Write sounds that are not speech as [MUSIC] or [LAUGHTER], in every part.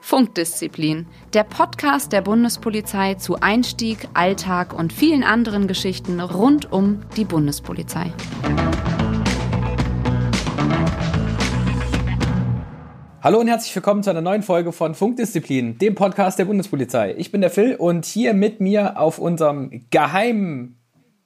Funkdisziplin, der Podcast der Bundespolizei zu Einstieg, Alltag und vielen anderen Geschichten rund um die Bundespolizei. Hallo und herzlich willkommen zu einer neuen Folge von Funkdisziplin, dem Podcast der Bundespolizei. Ich bin der Phil und hier mit mir auf unserem geheimen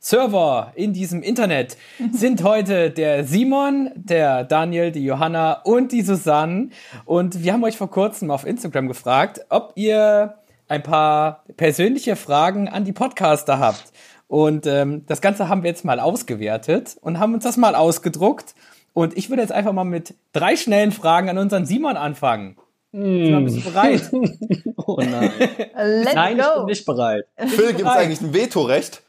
Server in diesem Internet [LAUGHS] sind heute der Simon, der Daniel, die Johanna und die Susanne. Und wir haben euch vor kurzem auf Instagram gefragt, ob ihr ein paar persönliche Fragen an die Podcaster habt. Und ähm, das Ganze haben wir jetzt mal ausgewertet und haben uns das mal ausgedruckt. Und ich würde jetzt einfach mal mit drei schnellen Fragen an unseren Simon anfangen. Mm. Bist du bereit? [LAUGHS] oh nein. Let's nein, go. ich bin nicht bereit. [LAUGHS] Phil, gibt es eigentlich ein Vetorecht?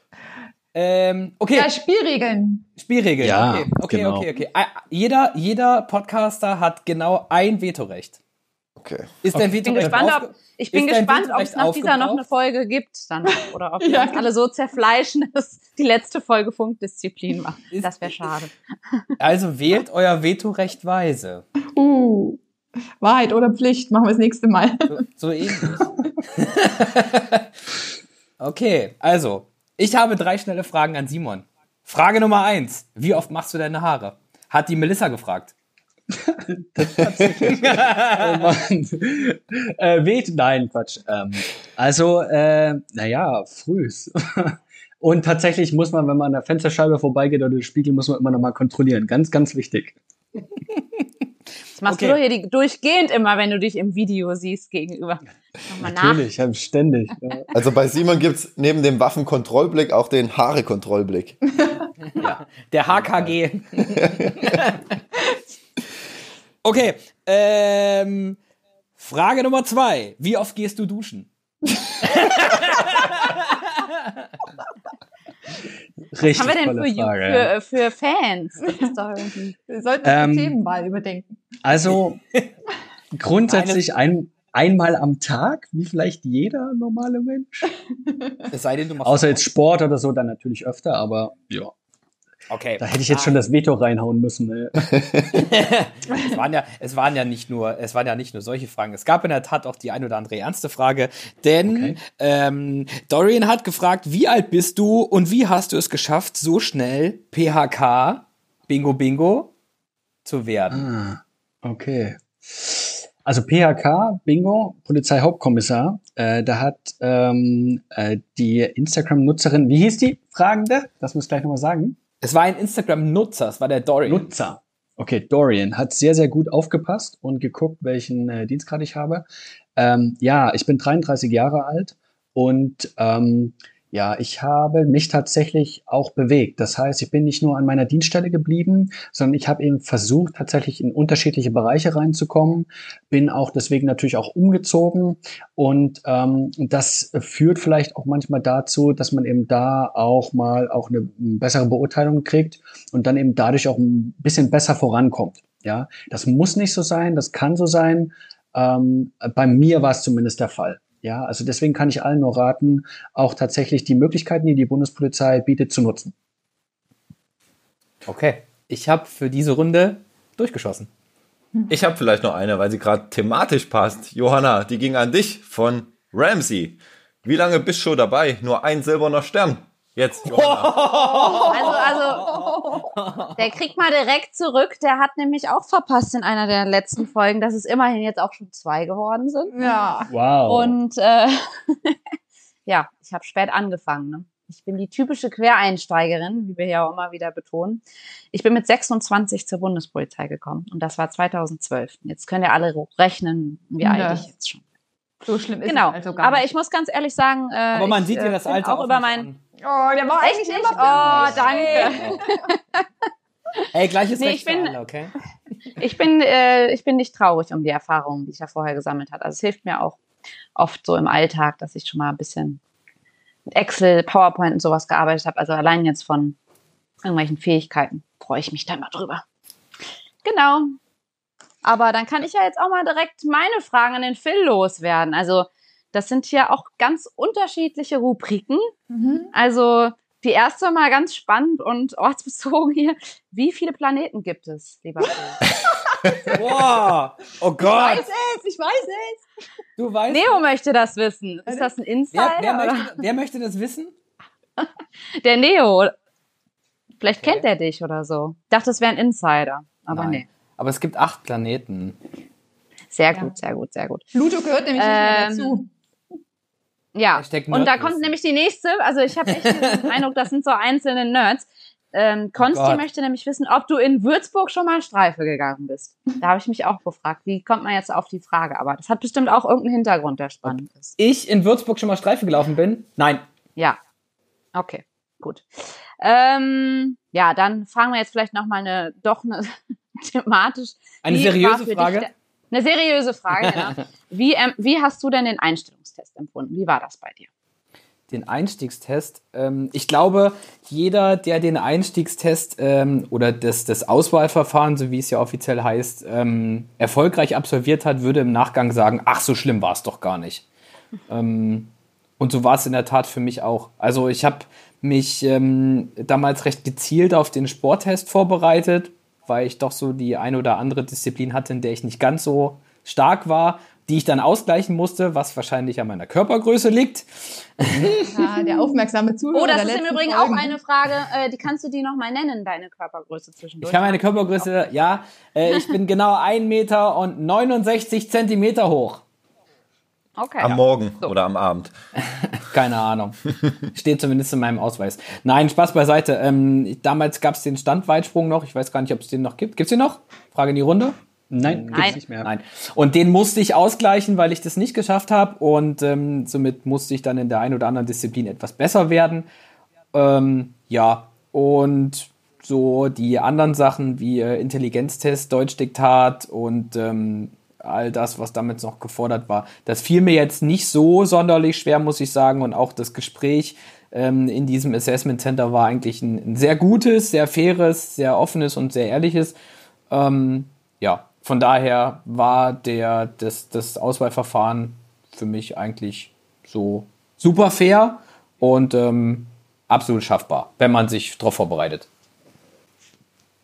Ähm, okay. Ja, Spielregeln. Spielregeln. Ja, okay, okay, genau. okay, okay. Jeder, jeder Podcaster hat genau ein Vetorecht. Okay. Ist dein Ich bin Vetorecht gespannt, aufge- ob, ich bin dein gespannt, ob es nach dieser noch eine? Folge gibt dann oder ob [LAUGHS] wir Ja, uns alle so zerfleischen, [LAUGHS] dass die letzte Folge Funkdisziplin war. Ist- Das wäre schade. [LAUGHS] Also wählt euer Vetorecht weise. Uh. Wahrheit oder Pflicht, machen wir das nächste Mal. So, so ähnlich. okay, also, ich habe drei schnelle Fragen an Simon. Frage Nummer eins. Wie oft machst du deine Haare? Hat die Melissa gefragt. [LAUGHS] Oh Mann. äh, weht, nein, Quatsch. Ähm, also, äh, naja, frühs. [LAUGHS] Und tatsächlich muss man, wenn man an der Fensterscheibe vorbeigeht oder den Spiegel, muss man immer noch mal kontrollieren. Ganz, ganz wichtig. Das machst Okay. du doch hier die, durchgehend immer, wenn du dich im Video siehst gegenüber. [LAUGHS] Nochmal nach. Natürlich, ja, ständig. Ja. Also bei Simon gibt's neben dem Waffenkontrollblick auch den Haarekontrollblick. [LAUGHS] Ja, der HKG. [LAUGHS] okay, ähm, Frage Nummer zwei. Wie oft gehst du duschen? Richtig Was haben wir denn tolle für, Frage. für, für Fans? Wir sollten Ähm, die Themenwahl überdenken. Also [LAUGHS] grundsätzlich ein, einmal am Tag, wie vielleicht jeder normale Mensch. Es sei denn, du machst. Außer jetzt Sport oder so, dann natürlich öfter, aber ja. Okay. Da hätte ich jetzt schon das Veto reinhauen müssen. Ne? [LAUGHS] Es waren ja, es waren ja nicht nur, es waren ja nicht nur solche Fragen. Es gab in der Tat auch die ein oder andere ernste Frage, denn Okay. ähm, Dorian hat gefragt, wie alt bist du und wie hast du es geschafft, so schnell PHK Bingo Bingo zu werden? Ah, okay. Also PHK, Bingo, Polizeihauptkommissar, äh, da hat ähm, äh, die Instagram-Nutzerin, wie hieß die Fragende? Das muss ich gleich nochmal sagen. Es war ein Instagram-Nutzer, es war der Dorian. Nutzer. Okay, Dorian hat sehr, sehr gut aufgepasst und geguckt, welchen äh, Dienstgrad ich habe. Ähm, ja, ich bin 33 Jahre alt und ähm, ja, ich habe mich tatsächlich auch bewegt. Das heißt, ich bin nicht nur an meiner Dienststelle geblieben, sondern ich habe eben versucht, tatsächlich in unterschiedliche Bereiche reinzukommen. Bin auch deswegen natürlich auch umgezogen und ähm, das führt vielleicht auch manchmal dazu, dass man eben da auch mal auch eine bessere Beurteilung kriegt und dann eben dadurch auch ein bisschen besser vorankommt. Ja, das muss nicht so sein, das kann so sein. Ähm, bei mir war es zumindest der Fall. Ja, also deswegen kann ich allen nur raten, auch tatsächlich die Möglichkeiten, die die Bundespolizei bietet, zu nutzen. Okay. Ich habe für diese Runde durchgeschossen. Ich habe vielleicht noch eine, weil sie gerade thematisch passt. Johanna, die ging an dich von Ramsey. Wie lange bist du schon dabei? Nur ein silberner Stern. Jetzt, Johanna. [LAUGHS] Also, also, [LAUGHS] der kriegt mal direkt zurück. Der hat nämlich auch verpasst in einer der letzten Folgen, dass es immerhin jetzt auch schon zwei geworden sind. Ja. Wow. Und äh, [LAUGHS] ja, ich habe spät angefangen. Ne? Ich bin die typische Quereinsteigerin, wie wir ja auch immer wieder betonen. Ich bin mit 26 zur Bundespolizei gekommen und das war 2012. Jetzt könnt ihr alle rechnen, wie Ja. alt ich jetzt schon. So schlimm ist Genau. es also gar Aber nicht. ich muss ganz ehrlich sagen, äh, Aber man ich, sieht dir äh, das Alter auch über nicht mein. an. Oh, der war Echt eigentlich nicht? immer Oh, danke. [LAUGHS] Ey, gleiches Nee, Recht ich bin- für alle, okay? Ich bin, äh, ich bin nicht traurig um die Erfahrungen, die ich ja vorher gesammelt habe. Also es hilft mir auch oft so im Alltag, dass ich schon mal ein bisschen mit Excel, PowerPoint und sowas gearbeitet habe. Also allein jetzt von irgendwelchen Fähigkeiten freue ich mich da mal drüber. Genau. Aber dann kann ich ja jetzt auch mal direkt meine Fragen an den Phil loswerden. Also das sind hier auch ganz unterschiedliche Rubriken. Mhm. Also die erste mal ganz spannend und ortsbezogen hier. Wie viele Planeten gibt es, lieber? [LAUGHS] Boah, oh Ich Gott. weiß es, ich weiß es. Du weißt. Neo möchte das wissen. Ist das ein Insider? wer, wer, möchte, wer möchte das wissen? [LAUGHS] Der Neo. Vielleicht Okay. kennt er dich oder so. Ich dachte, es wäre ein Insider. Aber Nein. nee. Aber es gibt acht Planeten. Sehr Ja. gut, sehr gut, sehr gut. Pluto gehört nämlich nicht mehr Ähm, dazu. Ja, und da kommt nämlich die nächste. Also ich habe echt den [LAUGHS] Eindruck, das sind so einzelne Nerds. Ähm, Konsti Gott. möchte nämlich wissen, ob du in Würzburg schon mal Streife gegangen bist. Da habe ich mich auch gefragt, wie kommt man jetzt auf die Frage? Aber das hat bestimmt auch irgendeinen Hintergrund, der spannend ist. Ich in Würzburg schon mal Streife gelaufen bin? Nein. Ja, okay, gut. Ähm, ja, dann fragen wir jetzt vielleicht noch mal eine doch eine [LAUGHS] thematisch. Eine seriöse dich Frage? der- Eine seriöse Frage, genau. [LAUGHS] Wie, ähm, wie hast du denn den Einstellungstest empfunden? Wie war das bei dir? Den Einstiegstest. Ähm, ich glaube, jeder, der den Einstiegstest ähm, oder das, das Auswahlverfahren, so wie es ja offiziell heißt, ähm, erfolgreich absolviert hat, würde im Nachgang sagen, ach, so schlimm war es doch gar nicht. [LAUGHS] ähm, und so war es in der Tat für mich auch. Also ich habe mich ähm, damals recht gezielt auf den Sporttest vorbereitet, weil ich doch so die eine oder andere Disziplin hatte, in der ich nicht ganz so stark war, die ich dann ausgleichen musste, was wahrscheinlich an meiner Körpergröße liegt. Ja, [LAUGHS] der aufmerksame Zuhörer. Oh, das der ist im Übrigen Folgen. auch eine Frage, äh, die kannst du die noch mal nennen, deine Körpergröße zwischendurch. Ich kann meine Körpergröße, ja, äh, ich bin genau 1 Meter und 69 Zentimeter hoch. Okay. Am Morgen oder am Abend. [LAUGHS] Keine Ahnung. Steht zumindest in meinem Ausweis. Nein, Spaß beiseite. Ähm, damals gab es den Standweitsprung noch. Ich weiß gar nicht, ob es den noch gibt. Gibt's den noch? Frage in die Runde. Nein, Nein. gibt's nicht mehr. Nein. Und den musste ich ausgleichen, weil ich das nicht geschafft habe. Und ähm, somit musste ich dann in der einen oder anderen Disziplin etwas besser werden. Ähm, ja, und so die anderen Sachen wie äh, Intelligenztest, Deutschdiktat und ähm, all das, was damit noch gefordert war, das fiel mir jetzt nicht so sonderlich schwer, muss ich sagen. Und auch das Gespräch ähm, in diesem Assessment Center war eigentlich ein, ein sehr gutes, sehr faires, sehr offenes und sehr ehrliches. Ähm, ja, von daher war der, das, das Auswahlverfahren für mich eigentlich so super fair und ähm, absolut schaffbar, wenn man sich darauf vorbereitet.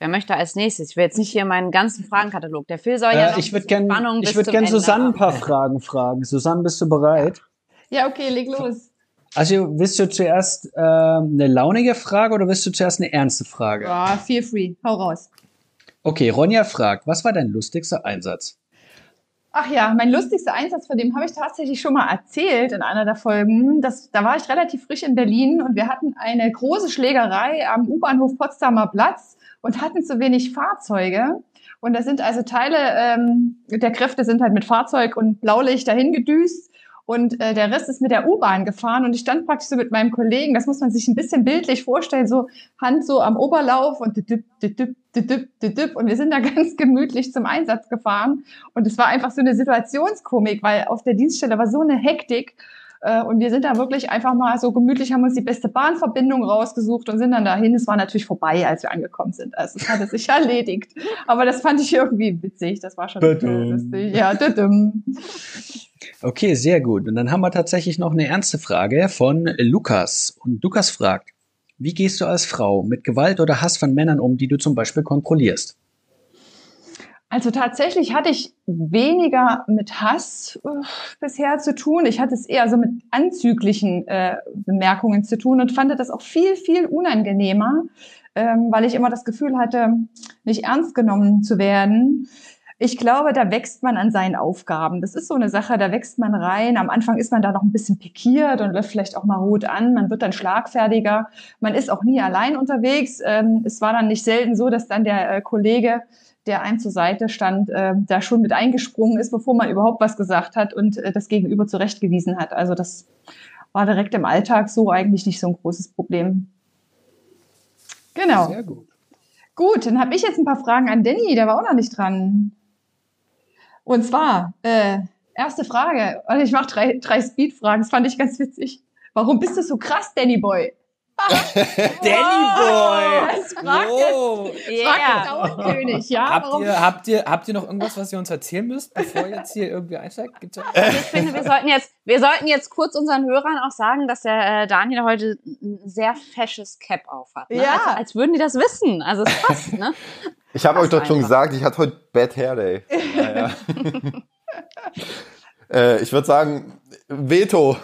Wer möchte als nächstes? Ich will jetzt nicht hier meinen ganzen Fragenkatalog. Der Phil soll ja noch Äh, ich würde gerne ich würd zum gern Ende Susanne ein paar Fragen fragen. Susanne, bist du bereit? Ja, okay, leg los. Also willst du zuerst äh, eine launige Frage oder willst du zuerst eine ernste Frage? Ja, feel free. Hau raus. Okay, Ronja fragt, was war dein lustigster Einsatz? Ach ja, mein lustigster Einsatz, von dem habe ich tatsächlich schon mal erzählt in einer der Folgen. Das, da war ich relativ frisch in Berlin und wir hatten eine große Schlägerei am U-Bahnhof Potsdamer Platz und hatten zu wenig Fahrzeuge. Und da sind also Teile ähm, der Kräfte sind halt mit Fahrzeug und Blaulicht dahin gedüst. Und äh, der Rest ist mit der U-Bahn gefahren und ich stand praktisch so mit meinem Kollegen, das muss man sich ein bisschen bildlich vorstellen, so Hand so am Oberlauf und düdüp, düdüp, düdüp, düdüp. und wir sind da [LAUGHS] ganz gemütlich zum Einsatz gefahren und es war einfach so eine Situationskomik, weil auf der Dienststelle war so eine Hektik äh, und wir sind da wirklich einfach mal so gemütlich, haben uns die beste Bahnverbindung rausgesucht und sind dann dahin. Es war natürlich vorbei, als wir angekommen sind. Also es hatte sich [LAUGHS] erledigt. Aber das fand ich irgendwie witzig. Das war schon lustig. Ja, düdüm. Okay, sehr gut. Und dann haben wir tatsächlich noch eine ernste Frage von Lukas. Und Lukas fragt, wie gehst du als Frau mit Gewalt oder Hass von Männern um, die du zum Beispiel kontrollierst? Also tatsächlich hatte ich weniger mit Hass äh, bisher zu tun. Ich hatte es eher so mit anzüglichen äh, Bemerkungen zu tun und fand das auch viel, viel unangenehmer, ähm, weil ich immer das Gefühl hatte, nicht ernst genommen zu werden. Ich glaube, da wächst man an seinen Aufgaben. Das ist so eine Sache, da wächst man rein. Am Anfang ist man da noch ein bisschen pikiert und läuft vielleicht auch mal rot an. Man wird dann schlagfertiger. Man ist auch nie allein unterwegs. Ähm, es war dann nicht selten so, dass dann der äh, Kollege der einem zur Seite stand, äh, da schon mit eingesprungen ist, bevor man überhaupt was gesagt hat und äh, das Gegenüber zurechtgewiesen hat. Also das war direkt im Alltag so eigentlich nicht so ein großes Problem. Genau. Sehr gut. Gut, dann habe ich jetzt ein paar Fragen an Danny, der war auch noch nicht dran. Und zwar, äh, erste Frage, und ich mache drei, drei Speed-Fragen, das fand ich ganz witzig. Warum bist du so krass, Danny Boy? [LAUGHS] Danny Boy! [LAUGHS] Das fragt Wow. jetzt Yeah. Frauenkönig, ja? Habt ihr, habt, ihr, habt ihr noch irgendwas, was ihr uns erzählen müsst, bevor ihr jetzt hier irgendwie einsteigt? Gibt's ja? Also ich finde, wir sollten jetzt, wir sollten jetzt kurz unseren Hörern auch sagen, dass der äh, Daniel heute ein sehr fesches Cap auf hat. Ne? Ja. Als, als würden die das wissen. Also es passt, ne? [LAUGHS] Ich habe euch doch schon gesagt, ich hatte heute Bad Hair Day. Naja. äh, ich würde sagen, Veto.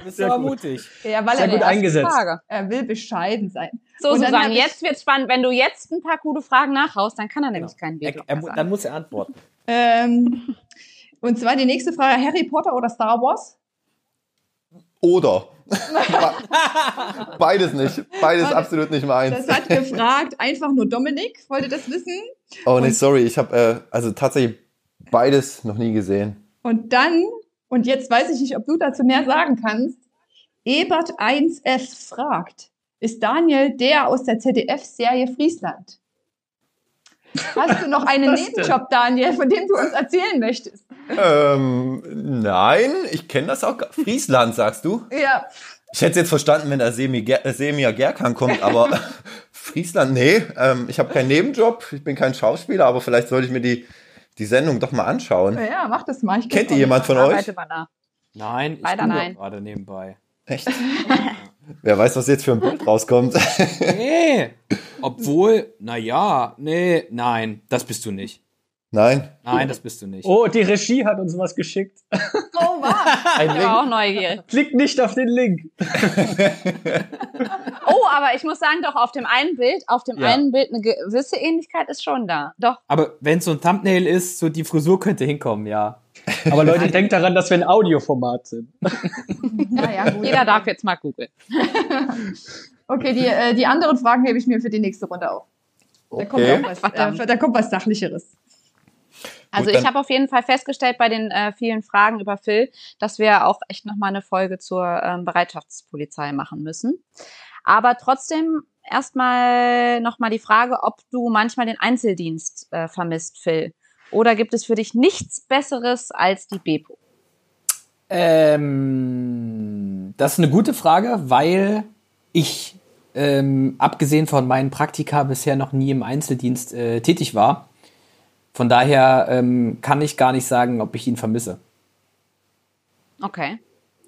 Du bist aber mutig. Ja, weil Sehr er, gut eingesetzt. Frage. er will bescheiden sein. So, Und Susanne, jetzt wird's spannend. Wenn du jetzt ein paar gute Fragen nachhaust, dann kann er nämlich keinen Er, Veto er, dann muss er antworten. [LAUGHS] Ähm, und zwar die nächste Frage: Harry Potter oder Star Wars? Oder. [LAUGHS] Beides nicht. Beides Warte. absolut nicht meins. Das hat gefragt einfach nur Dominik, wollte das wissen. Oh nee, sorry, ich habe äh, also tatsächlich beides noch nie gesehen. Und dann, und jetzt weiß ich nicht, ob du dazu mehr sagen kannst, Ebert 1F fragt, ist Daniel der aus der ZDF-Serie Friesland? Hast du noch einen? Nebenjob, Daniel, von dem du uns erzählen möchtest? Ähm, nein, ich kenne das auch. Friesland, sagst du? Ja, Ich hätte es jetzt verstanden, wenn da Semir, Ger äh, Semir Gerkan kommt, aber [LAUGHS] Friesland, nee, ähm, ich habe keinen Nebenjob, ich bin kein Schauspieler, aber vielleicht sollte ich mir die, die Sendung doch mal anschauen. ja, mach das mal. Ich Kennt ihr jemand von euch? Nein, ich Leider nein. gerade nebenbei. Echt? [LAUGHS] Wer weiß, was jetzt für ein Bild rauskommt. Nee. Obwohl, na ja, nee, nein, das bist du nicht. Nein. Nein, das bist du nicht. Oh, die Regie hat uns was geschickt. Oh, wow. [LAUGHS] Ein Ich war auch neugierig. Klick nicht auf den Link. [LAUGHS] Oh, aber ich muss sagen, doch auf dem einen Bild, auf dem Ja. einen Bild eine gewisse Ähnlichkeit ist schon da. Doch. Aber wenn so ein Thumbnail ist, so die Frisur könnte hinkommen, ja. Aber Leute, denkt daran, dass wir ein Audioformat sind. [LAUGHS] Ja, ja, gut. Jeder darf jetzt mal googeln. Okay, die, äh, die anderen Fragen hebe ich mir für die nächste Runde auf. Da kommt, Okay. auch was, äh, da kommt was Sachlicheres. Also ich habe auf jeden Fall festgestellt bei den äh, vielen Fragen über Phil, dass wir auch echt nochmal eine Folge zur ähm, Bereitschaftspolizei machen müssen. Aber trotzdem erstmal nochmal die Frage, ob du manchmal den Einzeldienst äh, vermisst, Phil. Oder gibt es für dich nichts Besseres als die Bepo? Ähm, das ist eine gute Frage, weil ich, ähm, abgesehen von meinen Praktika, bisher noch nie im Einzeldienst äh, tätig war. Von daher ähm, kann ich gar nicht sagen, ob ich ihn vermisse. Okay.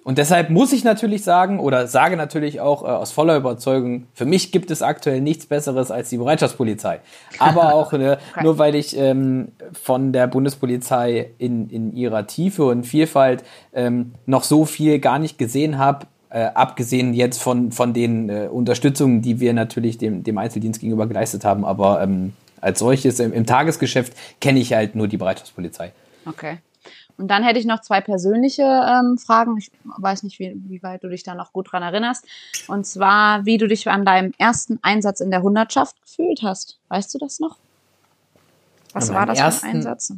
Und deshalb muss ich natürlich sagen oder sage natürlich auch äh, aus voller Überzeugung, für mich gibt es aktuell nichts Besseres als die Bereitschaftspolizei. Aber auch [LAUGHS] äh, nur weil ich ähm, von der Bundespolizei in, in ihrer Tiefe und Vielfalt ähm, noch so viel gar nicht gesehen habe, äh, abgesehen jetzt von, von den äh, Unterstützungen, die wir natürlich dem, dem Einzeldienst gegenüber geleistet haben. Aber ähm, als solches im, im Tagesgeschäft kenne ich halt nur die Bereitschaftspolizei. Okay. Und dann hätte ich noch zwei persönliche ähm, Fragen. Ich weiß nicht, wie, wie weit du dich da noch gut dran erinnerst. Und zwar, wie du dich an deinem ersten Einsatz in der Hundertschaft gefühlt hast. Weißt du das noch? Was war das ersten- für ein Einsatz?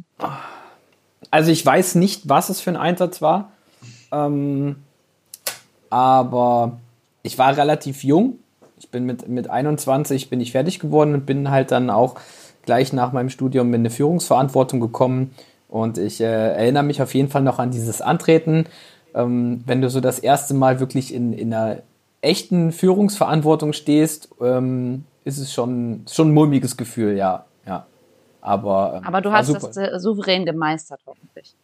Also ich weiß nicht, was es für ein Einsatz war. Ähm, aber ich war relativ jung. Ich bin mit, mit 21 bin ich fertig geworden und bin halt dann auch gleich nach meinem Studium in eine Führungsverantwortung gekommen. Und ich äh, erinnere mich auf jeden Fall noch an dieses Antreten. Ähm, wenn du so das erste Mal wirklich in, in einer echten Führungsverantwortung stehst, ähm, ist es schon, schon ein mulmiges Gefühl, ja. ja. Aber, ähm, Aber du hast super. das äh, souverän gemeistert, hoffentlich.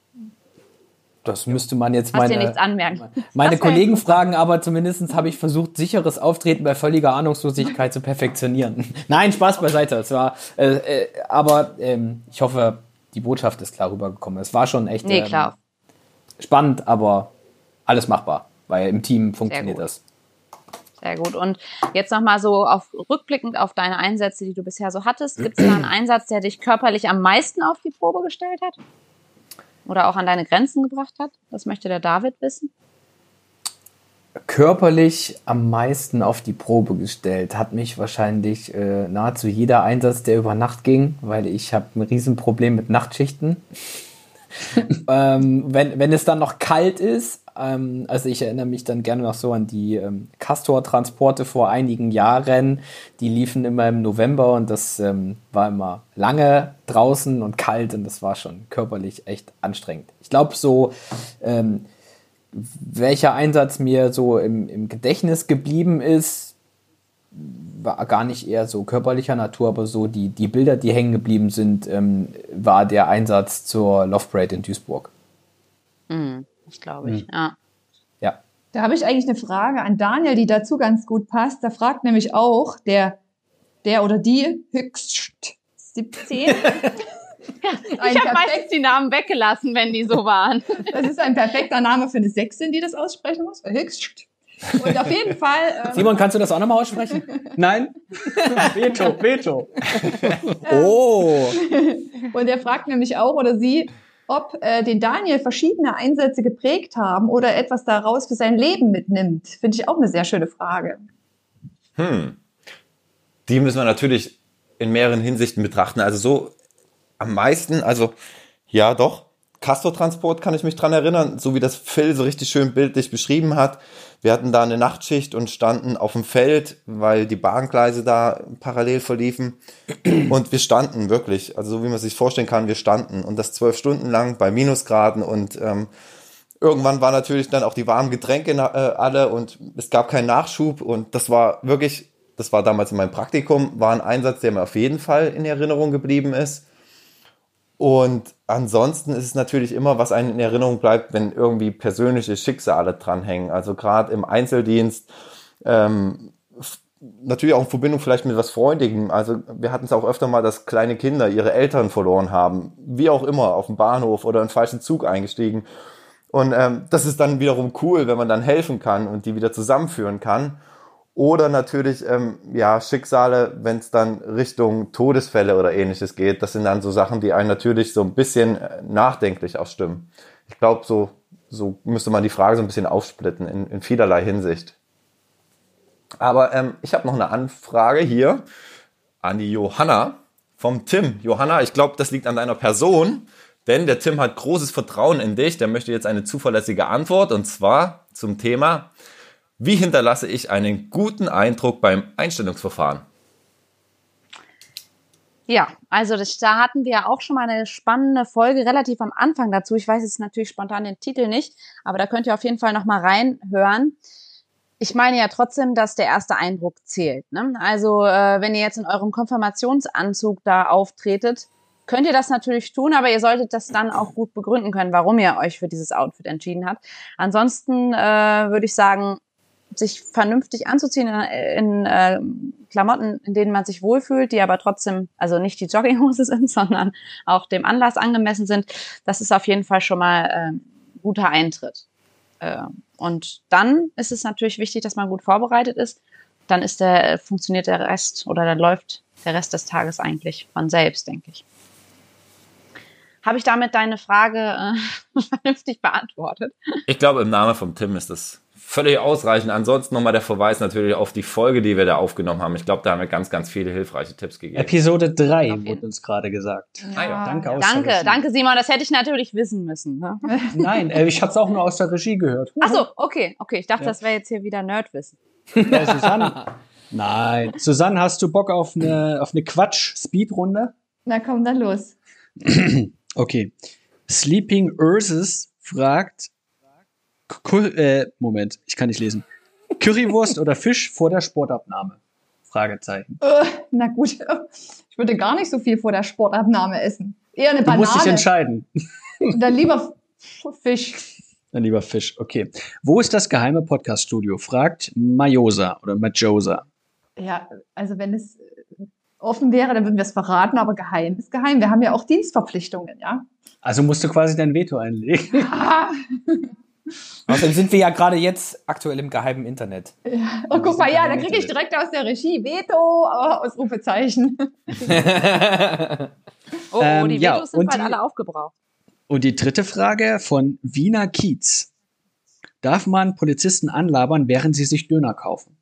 Das müsste man jetzt Hast meine, nichts anmerken. [LAUGHS] meine Kollegen fragen, aber zumindest habe ich versucht, sicheres Auftreten bei völliger Ahnungslosigkeit zu perfektionieren. [LAUGHS] Nein, Spaß beiseite. Es war, äh, äh, aber ähm, ich hoffe, die Botschaft ist klar rübergekommen. Es war schon echt Nee, ähm, spannend, aber alles machbar, weil im Team funktioniert das. Sehr gut. Und jetzt nochmal so auf, rückblickend auf deine Einsätze, die du bisher so hattest. Gibt es da [CLEARS THROAT] einen Einsatz, der dich körperlich am meisten auf die Probe gestellt hat? Oder auch an deine Grenzen gebracht hat? Das möchte der David wissen. Körperlich am meisten auf die Probe gestellt hat mich wahrscheinlich äh, nahezu jeder Einsatz, der über Nacht ging, weil ich habe ein Riesenproblem mit Nachtschichten. [LAUGHS] ähm, wenn, wenn es dann noch kalt ist, ähm, also ich erinnere mich dann gerne noch so an die ähm, Castor-Transporte vor einigen Jahren, die liefen immer im November und das ähm, war immer lange draußen und kalt und das war schon körperlich echt anstrengend. Ich glaube so ähm, welcher Einsatz mir so im, im Gedächtnis geblieben ist, war gar nicht eher so körperlicher Natur, aber so die, die Bilder, die hängen geblieben sind, ähm, war der Einsatz zur Love Parade in Duisburg. Hm, das glaube ich, ja. Ja. Da habe ich eigentlich eine Frage an Daniel, die dazu ganz gut passt. Da fragt nämlich auch der, der oder die höchst 17. [LAUGHS] Ich habe meistens die Namen weggelassen, wenn die so waren. [LAUGHS] Das ist ein perfekter Name für eine Sechsin, die das aussprechen muss. Höchst. Und auf jeden Fall. Ähm, Simon, kannst du das auch nochmal aussprechen? [LAUGHS] Nein? Veto, Veto. oh! Und er fragt nämlich auch oder sie, ob äh, den Daniel verschiedene Einsätze geprägt haben oder etwas daraus für sein Leben mitnimmt. Finde ich auch eine sehr schöne Frage. Hm. Die müssen wir natürlich in mehreren Hinsichten betrachten. Also so am meisten, also ja doch, Castor-Transport kann ich mich dran erinnern, so wie das Phil so richtig schön bildlich beschrieben hat. Wir hatten da eine Nachtschicht und standen auf dem Feld, weil die Bahngleise da parallel verliefen. Und wir standen wirklich, also so wie man sich vorstellen kann, wir standen. Und das zwölf Stunden lang bei Minusgraden und ähm, irgendwann waren natürlich dann auch die warmen Getränke äh, alle und es gab keinen Nachschub und das war wirklich, das war damals in meinem Praktikum, war ein Einsatz, der mir auf jeden Fall in Erinnerung geblieben ist. Und ansonsten ist es natürlich immer, was einem in Erinnerung bleibt, wenn irgendwie persönliche Schicksale dranhängen. Also gerade im Einzeldienst, ähm, natürlich auch in Verbindung vielleicht mit was Freundlichem. Also wir hatten es auch öfter mal, dass kleine Kinder ihre Eltern verloren haben, wie auch immer, auf dem Bahnhof oder in falschen Zug eingestiegen. Und ähm, das ist dann wiederum cool, wenn man dann helfen kann und die wieder zusammenführen kann. Oder natürlich, ähm, ja, Schicksale, wenn es dann Richtung Todesfälle oder ähnliches geht. Das sind dann so Sachen, die einen natürlich so ein bisschen äh, nachdenklich auch stimmen. Ich glaube, so, so müsste man die Frage so ein bisschen aufsplitten in, in vielerlei Hinsicht. Aber ähm, ich habe noch eine Anfrage hier an die Johanna vom Tim. Johanna, ich glaube, das liegt an deiner Person, denn der Tim hat großes Vertrauen in dich. Der möchte jetzt eine zuverlässige Antwort und zwar zum Thema wie hinterlasse ich einen guten Eindruck beim Einstellungsverfahren? Ja, also das, da hatten wir auch schon mal eine spannende Folge relativ am Anfang dazu. Ich weiß jetzt natürlich spontan den Titel nicht, aber da könnt ihr auf jeden Fall noch mal reinhören. Ich meine ja trotzdem, dass der erste Eindruck zählt. Ne? Also äh, wenn ihr jetzt in eurem Konfirmationsanzug da auftretet, könnt ihr das natürlich tun, aber ihr solltet das dann auch gut begründen können, warum ihr euch für dieses Outfit entschieden habt. Ansonsten äh, würde ich sagen, sich vernünftig anzuziehen in, in äh, Klamotten, in denen man sich wohlfühlt, die aber trotzdem, also nicht die Jogginghose [LAUGHS] sind, sondern auch dem Anlass angemessen sind, das ist auf jeden Fall schon mal äh, guter Eintritt. Äh, und dann ist es natürlich wichtig, dass man gut vorbereitet ist. Dann ist der, funktioniert der Rest oder dann läuft der Rest des Tages eigentlich von selbst, denke ich. Habe ich damit deine Frage äh, [LAUGHS] vernünftig beantwortet? Ich glaube, im Namen vom Tim ist das völlig ausreichend. Ansonsten nochmal der Verweis natürlich auf die Folge, die wir da aufgenommen haben. Ich glaube, da haben wir ganz, ganz viele hilfreiche Tipps gegeben. Episode 3 wurde uns gerade gesagt. Ah, ja. Danke, aus danke, der Regie. danke Simon, das hätte ich natürlich wissen müssen. Ne? [LAUGHS] Nein, äh, ich habe es auch nur aus der Regie gehört. Ach so, okay, okay. Ich dachte, ja. das wäre jetzt hier wieder Nerdwissen. Ja, Susanne. Nein. Susanne, hast du Bock auf eine, auf eine Quatsch-Speed-Runde? Na komm, dann los. [CLEARS THROAT] okay. Sleeping Ursus fragt, äh, Moment, ich kann nicht lesen. Currywurst oder Fisch vor der Sportabnahme? Fragezeichen. Uh, na gut, [LAUGHS] ich würde gar nicht so viel vor der Sportabnahme essen. Eher eine Banane. Du musst dich entscheiden. [LAUGHS] Dann lieber Fisch. Dann lieber Fisch, okay. Wo ist das geheime Podcaststudio? Fragt Majosa oder Majosa. Ja, also wenn es offen wäre, dann würden wir es verraten, aber geheim ist geheim. Wir haben ja auch Dienstverpflichtungen, ja. Also musst du quasi dein Veto einlegen. [LAUGHS] Außerdem sind wir ja gerade jetzt aktuell im geheimen Internet. Ja. Oh, guck mal, ja, da kriege ich direkt aus der Regie Veto, Ausrufezeichen. [LAUGHS] oh, oh, die ähm, Vetos sind bald alle aufgebraucht. Und die dritte Frage von Wiener Kiez. Darf man Polizisten anlabern, während sie sich Döner kaufen?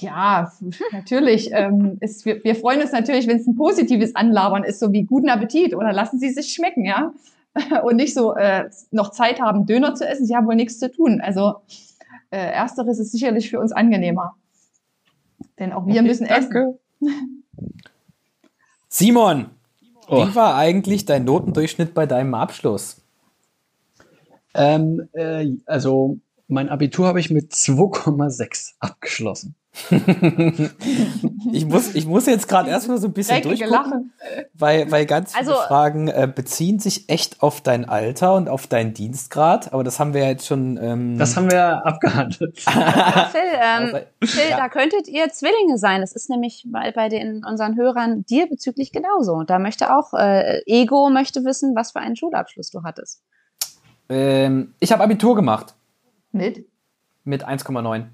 Ja, natürlich. ähm, ist, wir, wir, freuen uns natürlich, wenn es ein positives Anlabern ist, so wie guten Appetit oder lassen Sie sich schmecken, ja. [LAUGHS] und nicht so äh, noch Zeit haben, Döner zu essen. Sie haben wohl nichts zu tun. Also äh, ersteres ist sicherlich für uns angenehmer. Denn auch wir okay, müssen danke. essen. [LAUGHS] Simon, oh. wie war eigentlich dein Notendurchschnitt bei deinem Abschluss? Ähm, äh, also mein Abitur habe ich mit 2,6 abgeschlossen. [LAUGHS] ich, muss, ich muss jetzt gerade erstmal so ein bisschen Dreckige durchgucken, weil, weil ganz viele Also- Fragen äh, beziehen sich echt auf dein Alter und auf deinen Dienstgrad, aber das haben wir jetzt schon. Ähm, Das haben wir abgehandelt. [LAUGHS] Ja, Phil, ähm, Also, Phil ja. da könntet ihr Zwillinge sein. Das ist nämlich bei, bei den unseren Hörern dir bezüglich genauso. Da möchte auch äh, Ego möchte wissen, was für einen Schulabschluss du hattest. ähm, ich habe Abitur gemacht Mit? mit 1,9.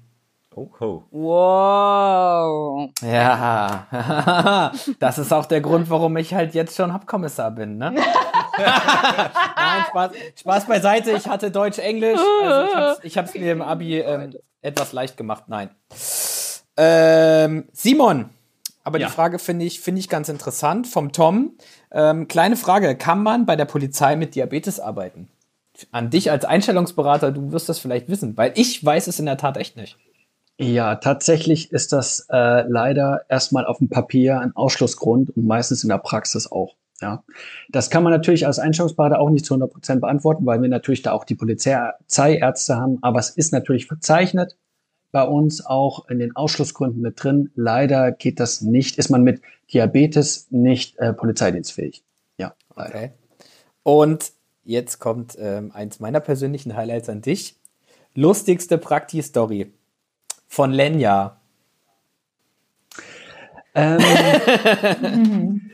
Oh, oh. Wow. Ja, [LAUGHS] das ist auch der Grund, warum ich halt jetzt schon Hauptkommissar bin, ne? [LAUGHS] Nein, Spaß, Spaß beiseite. Ich hatte Deutsch, Englisch. Also ich ich hab's mir im Abi ähm, etwas leicht gemacht. Nein. Ähm, Simon, aber Ja. die Frage finde ich, finde ich ganz interessant vom Tom. Ähm, kleine Frage: Kann man bei der Polizei mit Diabetes arbeiten? An dich als Einstellungsberater, du wirst das vielleicht wissen, weil ich weiß es in der Tat echt nicht. Ja, tatsächlich ist das äh, leider erstmal auf dem Papier ein Ausschlussgrund und meistens in der Praxis auch. Ja, das kann man natürlich als Einstellungsberater auch nicht zu 100 Prozent beantworten, weil wir natürlich da auch die Polizeiärzte haben. Aber es ist natürlich verzeichnet bei uns auch in den Ausschlussgründen mit drin. Leider geht das nicht, ist man mit Diabetes nicht äh, polizeidienstfähig. Ja, leider. Okay. Und jetzt kommt ähm, eins meiner persönlichen Highlights an dich. Lustigste Prakti-Story von Lenya. Ähm, [LAUGHS]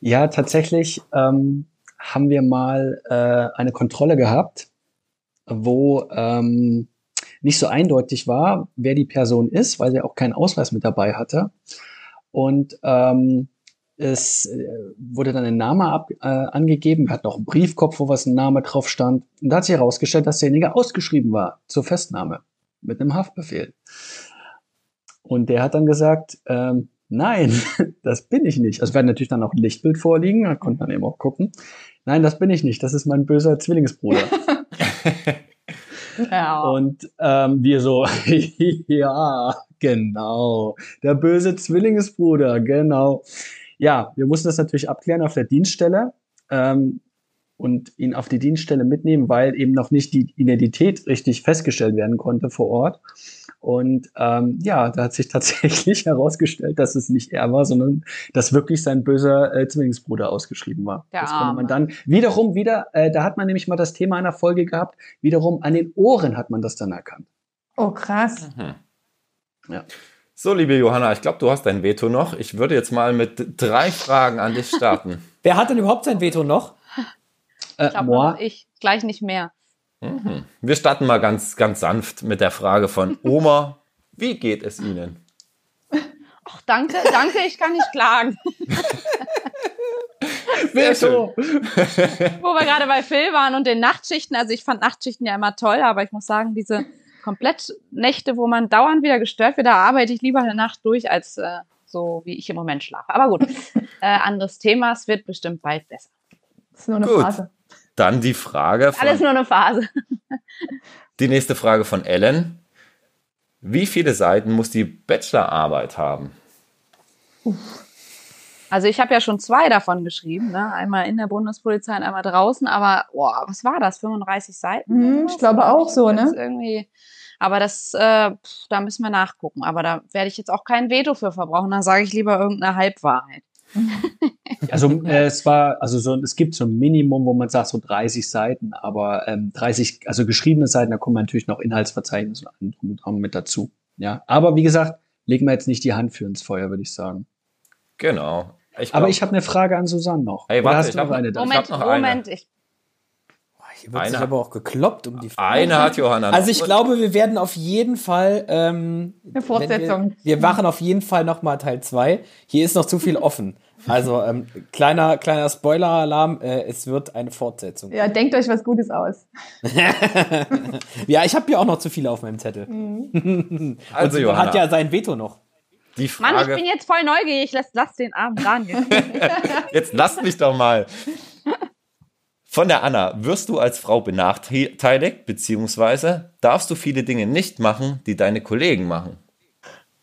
ja, tatsächlich ähm, haben wir mal äh, eine Kontrolle gehabt, wo ähm, nicht so eindeutig war, wer die Person ist, weil sie auch keinen Ausweis mit dabei hatte. Und ähm, es äh, wurde dann ein Name ab, äh, angegeben. Wir hatten auch einen Briefkopf, wo was ein Name drauf stand. Und da hat sich herausgestellt, dass derjenige ausgeschrieben war zur Festnahme mit einem Haftbefehl. Und der hat dann gesagt, ähm, nein, [LAUGHS] das bin ich nicht. Also wir hatten natürlich dann auch ein Lichtbild vorliegen, da konnte man eben auch gucken. Nein, das bin ich nicht. Das ist mein böser Zwillingsbruder. [LAUGHS] Ja. Und ähm, wir so, [LAUGHS] ja, genau, der böse Zwillingsbruder, genau. Ja, wir mussten das natürlich abklären auf der Dienststelle ähm, und ihn auf die Dienststelle mitnehmen, weil eben noch nicht die Identität richtig festgestellt werden konnte vor Ort. Und ähm, ja, da hat sich [LAUGHS] tatsächlich herausgestellt, dass es nicht er war, sondern dass wirklich sein böser äh, Zwillingsbruder ausgeschrieben war. Der das konnte man dann wiederum wieder, äh, da hat man nämlich mal das Thema einer Folge gehabt, wiederum an den Ohren hat man das dann erkannt. Oh, krass. So, liebe Johanna, ich glaube, du hast dein Veto noch. Ich würde jetzt mal mit drei Fragen an dich starten. [LAUGHS] Wer hat denn überhaupt sein Veto noch? Äh, Ich glaube, moi, ich gleich nicht mehr. Mhm. Wir starten mal ganz, ganz sanft mit der Frage von [LAUGHS] Oma. Wie geht es Ihnen? Ach, danke, danke, ich kann nicht klagen. [LAUGHS] Sehr schön. Wo wir gerade bei Phil waren und den Nachtschichten. Also ich fand Nachtschichten ja immer toll, aber ich muss sagen, diese Komplettnächte, wo man dauernd wieder gestört wird, da arbeite ich lieber eine Nacht durch, als äh, so wie ich im Moment schlafe. Aber gut, [LAUGHS] äh, anderes Thema, es wird bestimmt bald besser. Das ist nur eine Gut. Phase. Dann die Frage Alles von, nur eine Phase. [LAUGHS] die nächste Frage von Ellen. Wie viele Seiten muss die Bachelorarbeit haben? Also ich habe ja schon zwei davon geschrieben, ne? einmal in der Bundespolizei und einmal draußen, aber boah, was war das? 35 Seiten? Mhm, ich glaube auch so, ne? Irgendwie, aber das, äh, da müssen wir nachgucken. Aber da werde ich jetzt auch kein Veto für verbrauchen. Dann sage ich lieber irgendeine Halbwahrheit. [LAUGHS] also äh, es war, also so, es gibt so ein Minimum, wo man sagt so 30 Seiten, aber ähm, 30, also geschriebene Seiten, da kommen natürlich noch Inhaltsverzeichnisse und drum mit dazu. Ja, aber wie gesagt, legen wir jetzt nicht die Hand für ins Feuer, würde ich sagen. Genau. Ich Aber glaub- ich habe eine Frage an Susanne noch. Hey, warte, hast ich du noch hab- eine? Moment, noch eine. Moment. Ich, Hier wird Eine- sich aber auch gekloppt um die Frage. Eine hat Johanna. noch. Also ich glaube, wir werden auf jeden Fall ähm, Eine Fortsetzung. Wir, wir machen auf jeden Fall noch mal Teil 2. Hier ist noch zu viel offen. Also ähm, kleiner kleiner Spoiler-Alarm, äh, es wird eine Fortsetzung. Ja, denkt euch was Gutes aus. [LAUGHS] Ja, ich habe hier auch noch zu viele auf meinem Zettel. Also Und Johanna, hat ja sein Veto noch. die Mann, ich Frage. bin jetzt voll neugierig. Lass, lass den armen Daniel. [LAUGHS] Jetzt lass mich doch mal. Von der Anna, wirst du als Frau benachteiligt, beziehungsweise darfst du viele Dinge nicht machen, die deine Kollegen machen?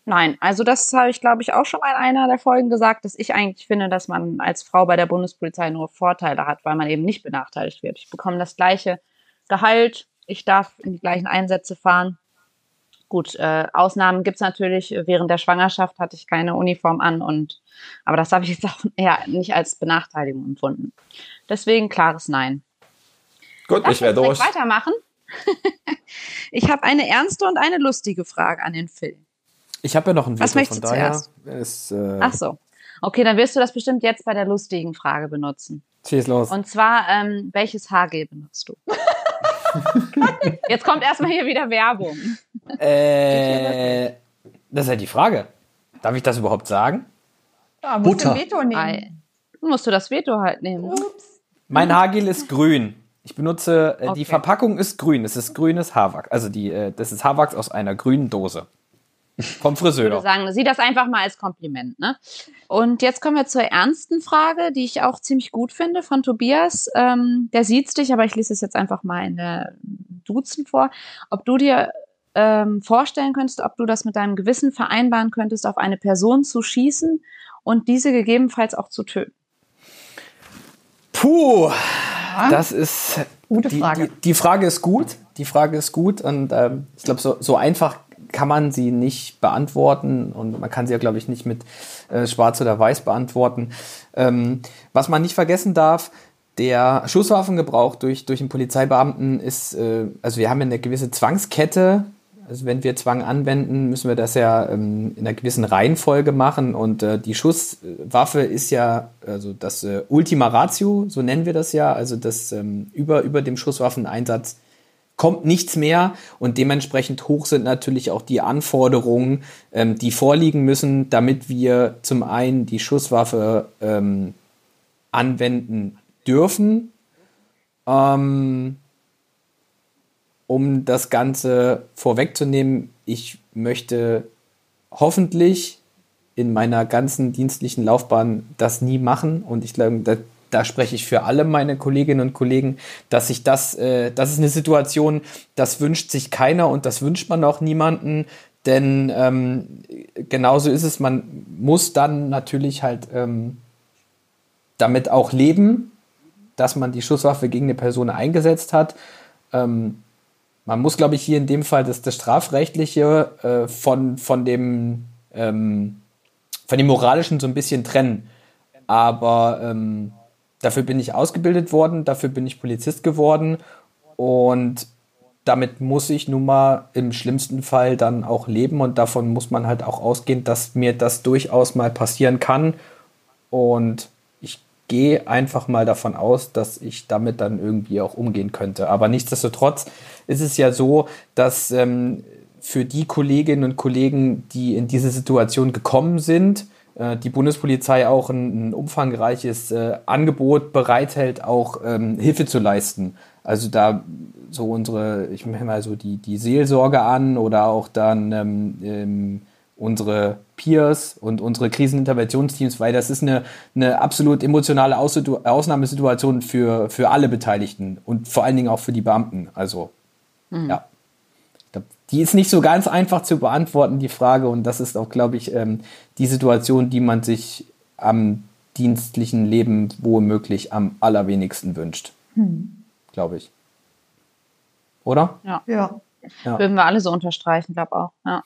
Nein, also das habe ich, glaube ich, auch schon mal in einer der Folgen gesagt, dass ich eigentlich finde, dass man als Frau bei der Bundespolizei nur Vorteile hat, weil man eben nicht benachteiligt wird. Ich bekomme das Gleiche Gehalt, ich darf in die gleichen Einsätze fahren. Gut, äh, Ausnahmen gibt's natürlich. Während der Schwangerschaft hatte ich keine Uniform an und aber das habe ich jetzt auch [LAUGHS] eher nicht als Benachteiligung empfunden. Deswegen klares Nein. Gut, Lass ich werde durch. weitermachen. [LAUGHS] ich habe eine ernste und eine lustige Frage an den Phil. Ich habe ja noch ein Was Veto, möchtest von du daher zuerst? ist äh, Ach so. Okay, dann wirst du das bestimmt jetzt bei der lustigen Frage benutzen. schieß los. Und zwar, ähm, welches Haargel benutzt du? [LAUGHS] [LAUGHS] Jetzt kommt erstmal hier wieder Werbung. Äh, das ist ja die Frage. Darf ich das überhaupt sagen? Ja, musst Butter. du Veto nehmen. Musst du das Veto halt nehmen. Ups. Mein Haargel ist grün. Ich benutze, äh, die Okay. Verpackung ist grün. Es ist grünes Haarwachs. Also die, äh, das ist Haarwachs aus einer grünen Dose. Vom Ich würde Friseur. sagen, sieh das einfach mal als Kompliment. Ne? Und jetzt kommen wir zur ernsten Frage, die ich auch ziemlich gut finde von Tobias. Ähm, der sieht dich, aber ich lese es jetzt einfach mal in der Duzen vor. Ob du dir ähm, vorstellen könntest, ob du das mit deinem Gewissen vereinbaren könntest, auf eine Person zu schießen und diese gegebenenfalls auch zu töten. Puh, das ist Gute die, Frage. Die, die Frage ist gut. Die Frage ist gut und ähm, ich glaube, so, so einfach kann man sie nicht beantworten und man kann sie ja, glaube ich, nicht mit äh, Schwarz oder Weiß beantworten. Ähm, was man nicht vergessen darf, der Schusswaffengebrauch durch, durch einen Polizeibeamten ist, äh, also wir haben ja eine gewisse Zwangskette. Also wenn wir Zwang anwenden, müssen wir das ja ähm, in einer gewissen Reihenfolge machen. Und äh, die Schusswaffe ist ja, also das äh, Ultima Ratio, so nennen wir das ja, also das ähm, über, über dem Schusswaffeneinsatz kommt nichts mehr und dementsprechend hoch sind natürlich auch die Anforderungen, ähm, die vorliegen müssen, damit wir zum einen die Schusswaffe ähm, anwenden dürfen, ähm, um das Ganze vorwegzunehmen. Ich möchte hoffentlich in meiner ganzen dienstlichen Laufbahn das nie machen und ich glaube, da, spreche ich für alle meine Kolleginnen und Kollegen, dass sich das, äh, das ist eine Situation, das wünscht sich keiner und das wünscht man auch niemanden, denn ähm, genauso ist es, man muss dann natürlich halt ähm, damit auch leben, dass man die Schusswaffe gegen eine Person eingesetzt hat. Ähm, man muss, glaube ich, hier in dem Fall das, das Strafrechtliche äh, von, von, dem, ähm, von dem Moralischen so ein bisschen trennen. Aber ähm, dafür bin ich ausgebildet worden, dafür bin ich Polizist geworden und damit muss ich nun mal im schlimmsten Fall dann auch leben und davon muss man halt auch ausgehen, dass mir das durchaus mal passieren kann. Und ich gehe einfach mal davon aus, dass ich damit dann irgendwie auch umgehen könnte. Aber nichtsdestotrotz ist es ja so, dass ähm, für die Kolleginnen und Kollegen, die in diese Situation gekommen sind, die Bundespolizei auch ein, ein umfangreiches äh, Angebot bereithält, auch ähm, Hilfe zu leisten. Also da so unsere, ich mache mal so die, die Seelsorge an oder auch dann ähm, ähm, unsere Peers und unsere Kriseninterventionsteams, weil das ist eine, eine absolut emotionale Aussitu- Ausnahmesituation für, für alle Beteiligten und vor allen Dingen auch für die Beamten. Also, ja. Ich Die ist nicht so ganz einfach zu beantworten, die Frage. Und das ist auch, glaube ich, ähm, die Situation, die man sich am dienstlichen Leben womöglich am allerwenigsten wünscht. Glaube ich. Oder? Ja. Ja. Würden wir alle so unterstreichen, glaube auch. Ja.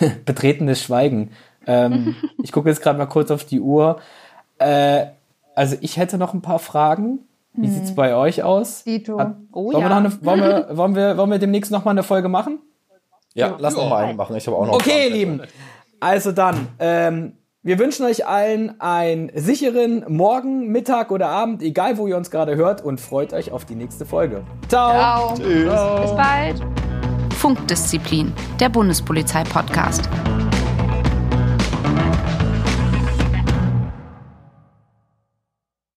[LAUGHS] Betretenes Schweigen. Ähm, [LAUGHS] ich gucke jetzt gerade mal kurz auf die Uhr. Äh, also ich hätte noch ein paar Fragen. Wie sieht's bei euch aus? Dito. Hat- Oh wollen, wir ja. noch eine, wollen, wir, [LAUGHS] wollen, wir, wollen wir demnächst noch mal eine Folge machen? Ja, lass noch mal einen machen. Ich habe auch noch Okay, ihr Lieben. Also dann, ähm, wir wünschen euch allen einen sicheren Morgen, Mittag oder Abend, egal wo ihr uns gerade hört und freut euch auf die nächste Folge. Ciao. Ciao. Bis bald. Funkdisziplin, der Bundespolizei-Podcast.